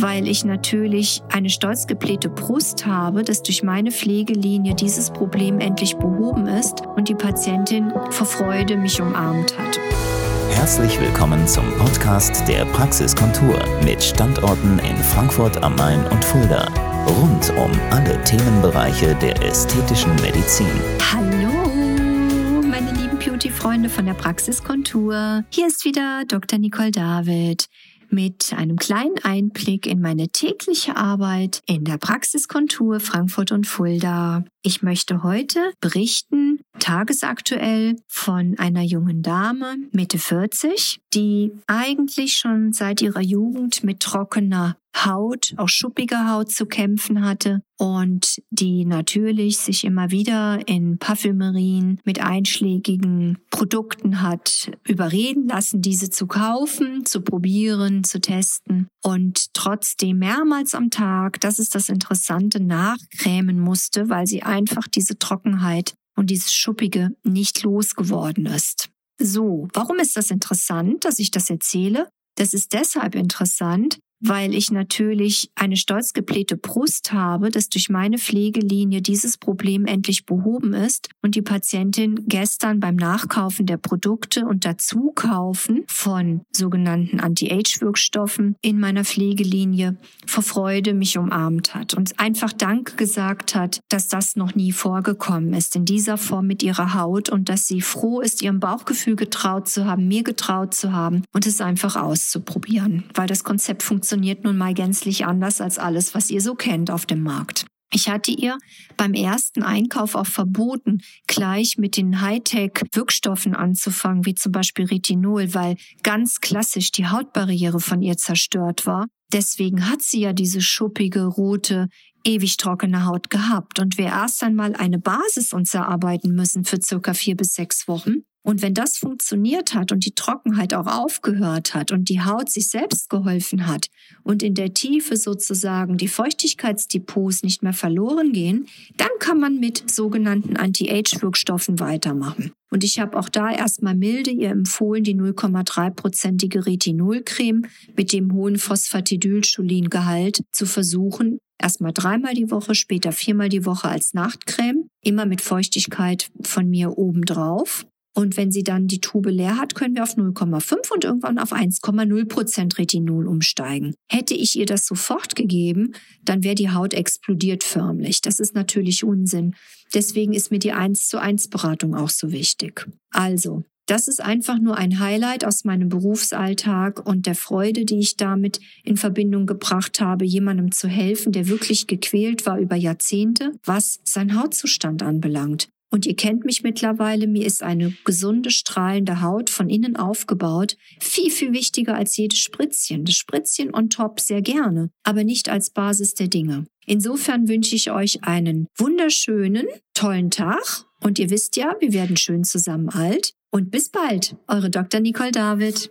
weil ich natürlich eine stolz geblähte Brust habe, dass durch meine Pflegelinie dieses Problem endlich behoben ist und die Patientin vor Freude mich umarmt hat. Herzlich willkommen zum Podcast der Praxiskontur mit Standorten in Frankfurt am Main und Fulda. Rund um alle Themenbereiche der ästhetischen Medizin. Hallo, meine lieben Beauty-Freunde von der Praxiskontur. Hier ist wieder Dr. Nicole David mit einem kleinen Einblick in meine tägliche Arbeit in der Praxiskontur Frankfurt und Fulda. Ich möchte heute berichten, tagesaktuell, von einer jungen Dame, Mitte 40, die eigentlich schon seit ihrer Jugend mit trockener Haut, auch schuppiger Haut zu kämpfen hatte und die natürlich sich immer wieder in Parfümerien mit einschlägigen Produkten hat überreden lassen, diese zu kaufen, zu probieren, zu testen und trotzdem mehrmals am Tag, das ist das Interessante, nachcremen musste, weil sie einfach diese Trockenheit und dieses Schuppige nicht losgeworden ist. So, warum ist das interessant, dass ich das erzähle? Das ist deshalb interessant, weil ich natürlich eine stolz geblähte Brust habe, dass durch meine Pflegelinie dieses Problem endlich behoben ist und die Patientin gestern beim Nachkaufen der Produkte und Dazukaufen von sogenannten Anti-Age-Wirkstoffen in meiner Pflegelinie vor Freude mich umarmt hat und einfach Dank gesagt hat, dass das noch nie vorgekommen ist in dieser Form mit ihrer Haut und dass sie froh ist, ihrem Bauchgefühl getraut zu haben, mir getraut zu haben und es einfach auszuprobieren, weil das Konzept funktioniert funktioniert nun mal gänzlich anders als alles, was ihr so kennt auf dem Markt. Ich hatte ihr beim ersten Einkauf auch verboten, gleich mit den Hightech-Wirkstoffen anzufangen, wie zum Beispiel Retinol, weil ganz klassisch die Hautbarriere von ihr zerstört war. Deswegen hat sie ja diese schuppige, rote, ewig trockene Haut gehabt. Und wir erst einmal eine Basis uns erarbeiten müssen für circa vier bis sechs Wochen, und wenn das funktioniert hat und die Trockenheit auch aufgehört hat und die Haut sich selbst geholfen hat und in der Tiefe sozusagen die Feuchtigkeitsdepots nicht mehr verloren gehen, dann kann man mit sogenannten Anti-Age-Wirkstoffen weitermachen. Und ich habe auch da erstmal milde ihr empfohlen, die 0,3-prozentige Retinolcreme mit dem hohen Phosphatidylcholin-Gehalt zu versuchen. Erstmal dreimal die Woche, später viermal die Woche als Nachtcreme, immer mit Feuchtigkeit von mir obendrauf. Und wenn sie dann die Tube leer hat, können wir auf 0,5 und irgendwann auf 1,0 Prozent Retinol umsteigen. Hätte ich ihr das sofort gegeben, dann wäre die Haut explodiert förmlich. Das ist natürlich Unsinn. Deswegen ist mir die 1 zu 1 Beratung auch so wichtig. Also, das ist einfach nur ein Highlight aus meinem Berufsalltag und der Freude, die ich damit in Verbindung gebracht habe, jemandem zu helfen, der wirklich gequält war über Jahrzehnte, was sein Hautzustand anbelangt. Und ihr kennt mich mittlerweile, mir ist eine gesunde, strahlende Haut von innen aufgebaut viel, viel wichtiger als jedes Spritzchen. Das Spritzchen on top sehr gerne, aber nicht als Basis der Dinge. Insofern wünsche ich euch einen wunderschönen, tollen Tag. Und ihr wisst ja, wir werden schön zusammen alt. Und bis bald, eure Dr. Nicole David.